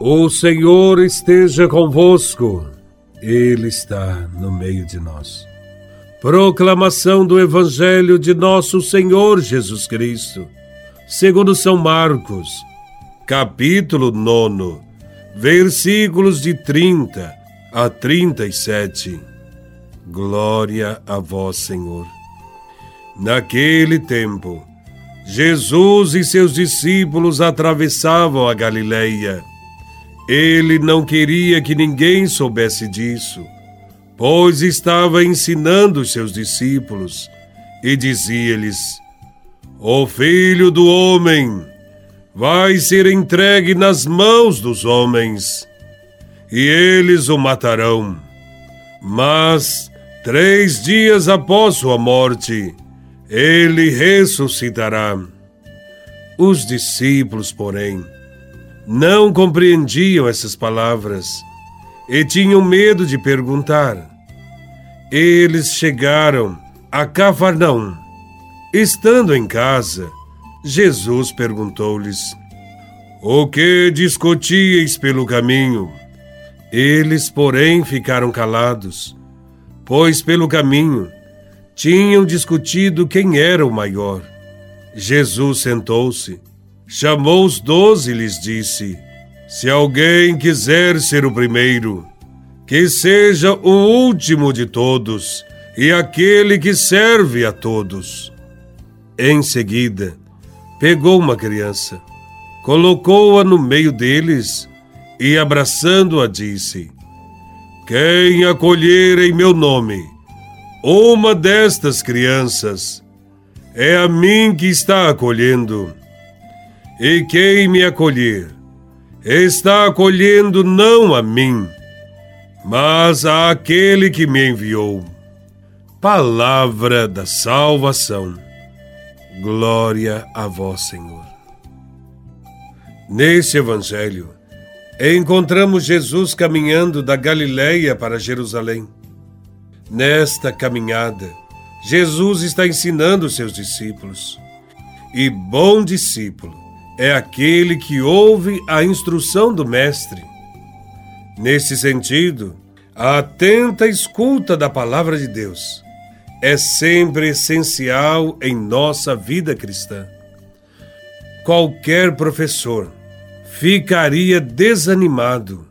O Senhor esteja convosco, Ele está no meio de nós. Proclamação do Evangelho de Nosso Senhor Jesus Cristo, segundo São Marcos, capítulo 9, versículos de 30 a 37. Glória a Vós, Senhor. Naquele tempo, Jesus e seus discípulos atravessavam a Galileia ele não queria que ninguém soubesse disso, pois estava ensinando os seus discípulos e dizia-lhes: O filho do homem vai ser entregue nas mãos dos homens, e eles o matarão. Mas, três dias após sua morte, ele ressuscitará. Os discípulos, porém, não compreendiam essas palavras e tinham medo de perguntar. Eles chegaram a Cafarnaum. Estando em casa, Jesus perguntou-lhes: O que discutíeis pelo caminho? Eles, porém, ficaram calados, pois pelo caminho tinham discutido quem era o maior. Jesus sentou-se chamou os doze e lhes disse: Se alguém quiser ser o primeiro, que seja o último de todos e aquele que serve a todos. Em seguida, pegou uma criança, colocou-a no meio deles e, abraçando-a, disse: Quem acolher em meu nome uma destas crianças, é a mim que está acolhendo. E quem me acolher, está acolhendo não a mim, mas a aquele que me enviou. Palavra da salvação. Glória a vós, Senhor. Neste evangelho, encontramos Jesus caminhando da Galiléia para Jerusalém. Nesta caminhada, Jesus está ensinando seus discípulos. E bom discípulo é aquele que ouve a instrução do Mestre. Nesse sentido, a atenta escuta da palavra de Deus é sempre essencial em nossa vida cristã. Qualquer professor ficaria desanimado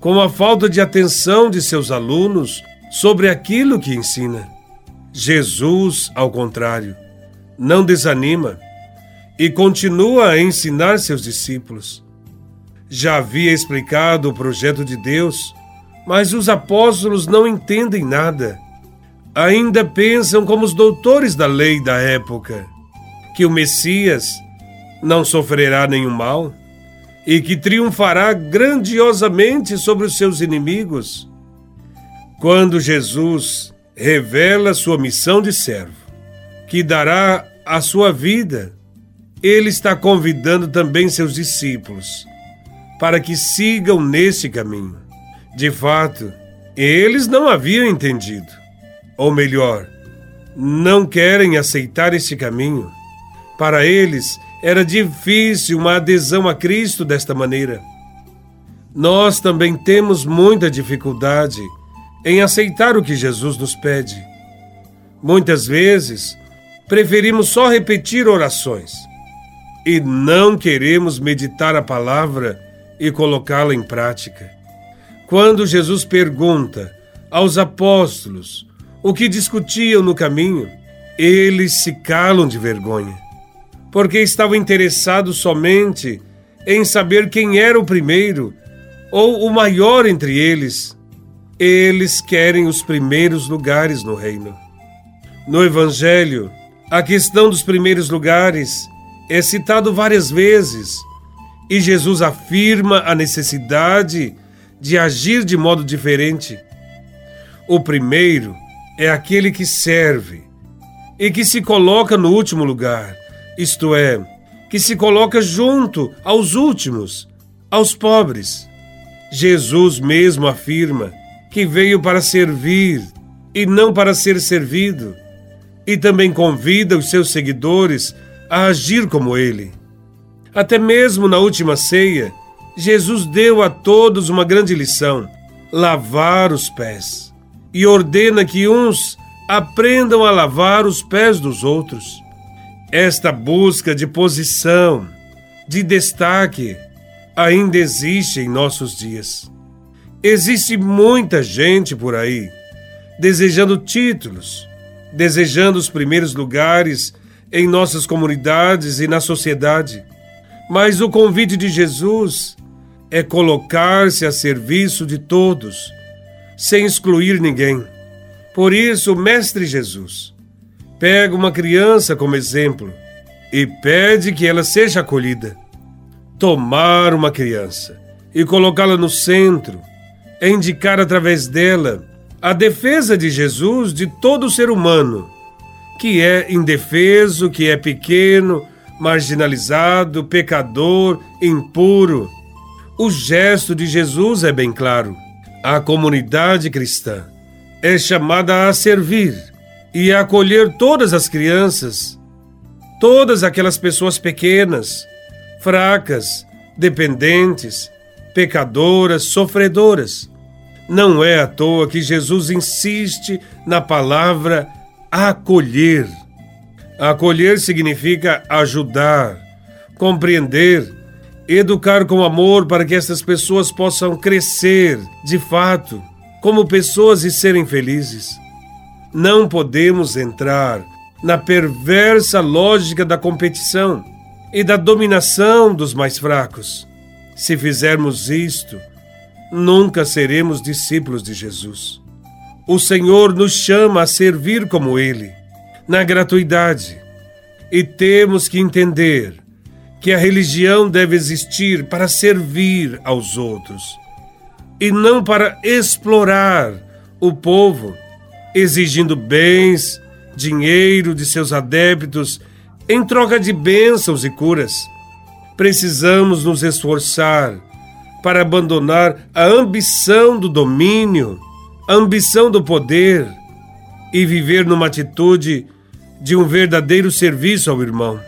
com a falta de atenção de seus alunos sobre aquilo que ensina. Jesus, ao contrário, não desanima e continua a ensinar seus discípulos. Já havia explicado o projeto de Deus, mas os apóstolos não entendem nada. Ainda pensam como os doutores da lei da época, que o Messias não sofrerá nenhum mal e que triunfará grandiosamente sobre os seus inimigos. Quando Jesus revela sua missão de servo, que dará a sua vida ele está convidando também seus discípulos para que sigam nesse caminho. De fato, eles não haviam entendido, ou melhor, não querem aceitar esse caminho. Para eles era difícil uma adesão a Cristo desta maneira. Nós também temos muita dificuldade em aceitar o que Jesus nos pede. Muitas vezes, preferimos só repetir orações e não queremos meditar a palavra e colocá-la em prática. Quando Jesus pergunta aos apóstolos o que discutiam no caminho, eles se calam de vergonha, porque estavam interessados somente em saber quem era o primeiro ou o maior entre eles. Eles querem os primeiros lugares no reino. No Evangelho, a questão dos primeiros lugares é citado várias vezes e Jesus afirma a necessidade de agir de modo diferente. O primeiro é aquele que serve e que se coloca no último lugar, isto é, que se coloca junto aos últimos, aos pobres. Jesus mesmo afirma que veio para servir e não para ser servido, e também convida os seus seguidores a agir como ele. Até mesmo na última ceia, Jesus deu a todos uma grande lição: lavar os pés. E ordena que uns aprendam a lavar os pés dos outros. Esta busca de posição, de destaque, ainda existe em nossos dias. Existe muita gente por aí desejando títulos, desejando os primeiros lugares em nossas comunidades e na sociedade. Mas o convite de Jesus é colocar-se a serviço de todos, sem excluir ninguém. Por isso, Mestre Jesus pega uma criança como exemplo e pede que ela seja acolhida. Tomar uma criança e colocá-la no centro é indicar através dela a defesa de Jesus de todo ser humano, que é indefeso, que é pequeno, marginalizado, pecador, impuro. O gesto de Jesus é bem claro. A comunidade cristã é chamada a servir e a acolher todas as crianças, todas aquelas pessoas pequenas, fracas, dependentes, pecadoras, sofredoras. Não é à toa que Jesus insiste na palavra acolher. Acolher significa ajudar, compreender, educar com amor para que essas pessoas possam crescer, de fato, como pessoas e serem felizes. Não podemos entrar na perversa lógica da competição e da dominação dos mais fracos. Se fizermos isto, nunca seremos discípulos de Jesus. O Senhor nos chama a servir como Ele, na gratuidade. E temos que entender que a religião deve existir para servir aos outros e não para explorar o povo, exigindo bens, dinheiro de seus adeptos em troca de bênçãos e curas precisamos nos esforçar para abandonar a ambição do domínio, a ambição do poder e viver numa atitude de um verdadeiro serviço ao irmão.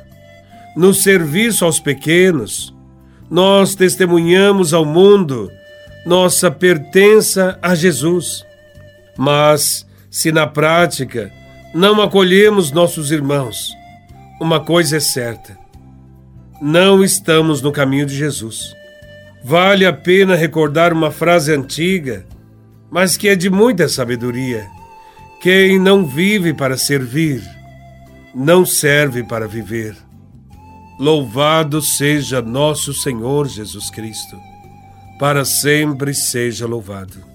No serviço aos pequenos, nós testemunhamos ao mundo nossa pertença a Jesus. Mas, se na prática não acolhemos nossos irmãos, uma coisa é certa: não estamos no caminho de Jesus. Vale a pena recordar uma frase antiga, mas que é de muita sabedoria. Quem não vive para servir, não serve para viver. Louvado seja nosso Senhor Jesus Cristo, para sempre seja louvado.